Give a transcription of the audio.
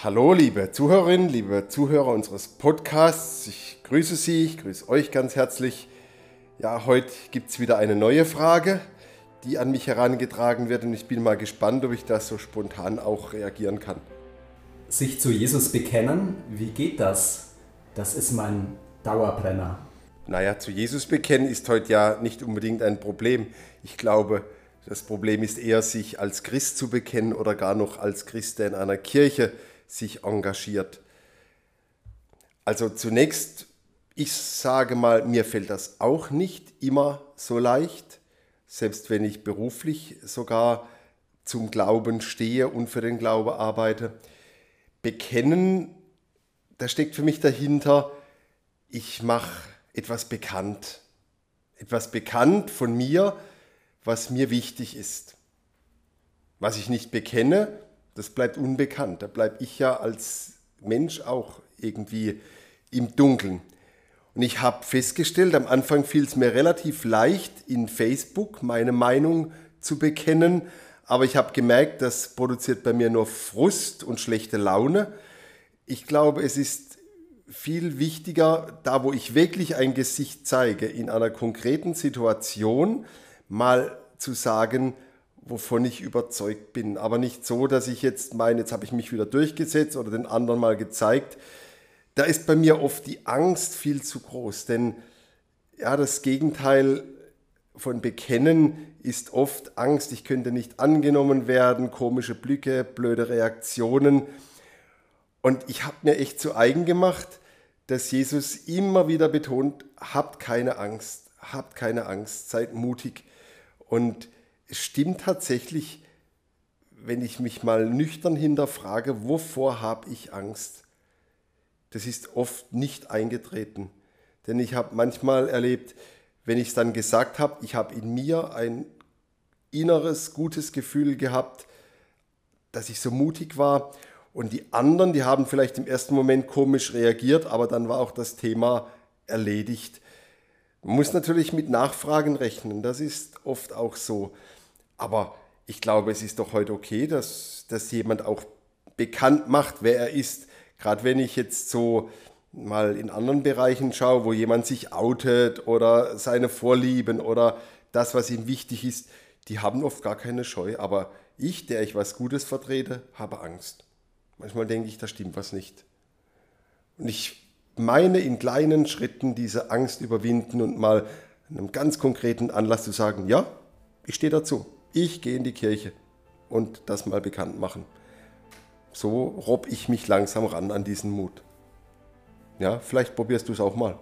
Hallo, liebe Zuhörerinnen, liebe Zuhörer unseres Podcasts. Ich grüße Sie, ich grüße euch ganz herzlich. Ja, heute gibt es wieder eine neue Frage, die an mich herangetragen wird und ich bin mal gespannt, ob ich das so spontan auch reagieren kann. Sich zu Jesus bekennen, wie geht das? Das ist mein Dauerbrenner. Naja, zu Jesus bekennen ist heute ja nicht unbedingt ein Problem. Ich glaube, das Problem ist eher, sich als Christ zu bekennen oder gar noch als Christ, in einer Kirche sich engagiert. Also zunächst, ich sage mal, mir fällt das auch nicht immer so leicht, selbst wenn ich beruflich sogar zum Glauben stehe und für den Glaube arbeite. Bekennen, da steckt für mich dahinter, ich mache etwas bekannt. Etwas bekannt von mir, was mir wichtig ist. Was ich nicht bekenne, das bleibt unbekannt. Da bleibe ich ja als Mensch auch irgendwie im Dunkeln. Und ich habe festgestellt, am Anfang fiel es mir relativ leicht, in Facebook meine Meinung zu bekennen, aber ich habe gemerkt, das produziert bei mir nur Frust und schlechte Laune. Ich glaube, es ist viel wichtiger, da wo ich wirklich ein Gesicht zeige, in einer konkreten Situation mal zu sagen, wovon ich überzeugt bin. Aber nicht so, dass ich jetzt meine, jetzt habe ich mich wieder durchgesetzt oder den anderen mal gezeigt. Da ist bei mir oft die Angst viel zu groß, denn ja, das Gegenteil von Bekennen ist oft Angst, ich könnte nicht angenommen werden, komische Blicke, blöde Reaktionen. Und ich habe mir echt zu eigen gemacht, dass Jesus immer wieder betont, habt keine Angst, habt keine Angst, seid mutig. Und stimmt tatsächlich, wenn ich mich mal nüchtern hinterfrage, wovor habe ich Angst? Das ist oft nicht eingetreten. Denn ich habe manchmal erlebt, wenn ich es dann gesagt habe, ich habe in mir ein inneres, gutes Gefühl gehabt, dass ich so mutig war. Und die anderen, die haben vielleicht im ersten Moment komisch reagiert, aber dann war auch das Thema erledigt. Man muss natürlich mit Nachfragen rechnen, das ist oft auch so. Aber ich glaube, es ist doch heute okay, dass, dass jemand auch bekannt macht, wer er ist. Gerade wenn ich jetzt so mal in anderen Bereichen schaue, wo jemand sich outet oder seine Vorlieben oder das, was ihm wichtig ist, die haben oft gar keine Scheu. Aber ich, der ich was Gutes vertrete, habe Angst. Manchmal denke ich, da stimmt was nicht. Und ich meine in kleinen Schritten diese Angst überwinden und mal einem ganz konkreten Anlass zu sagen, ja, ich stehe dazu ich gehe in die Kirche und das mal bekannt machen. So robb ich mich langsam ran an diesen Mut. Ja, vielleicht probierst du es auch mal.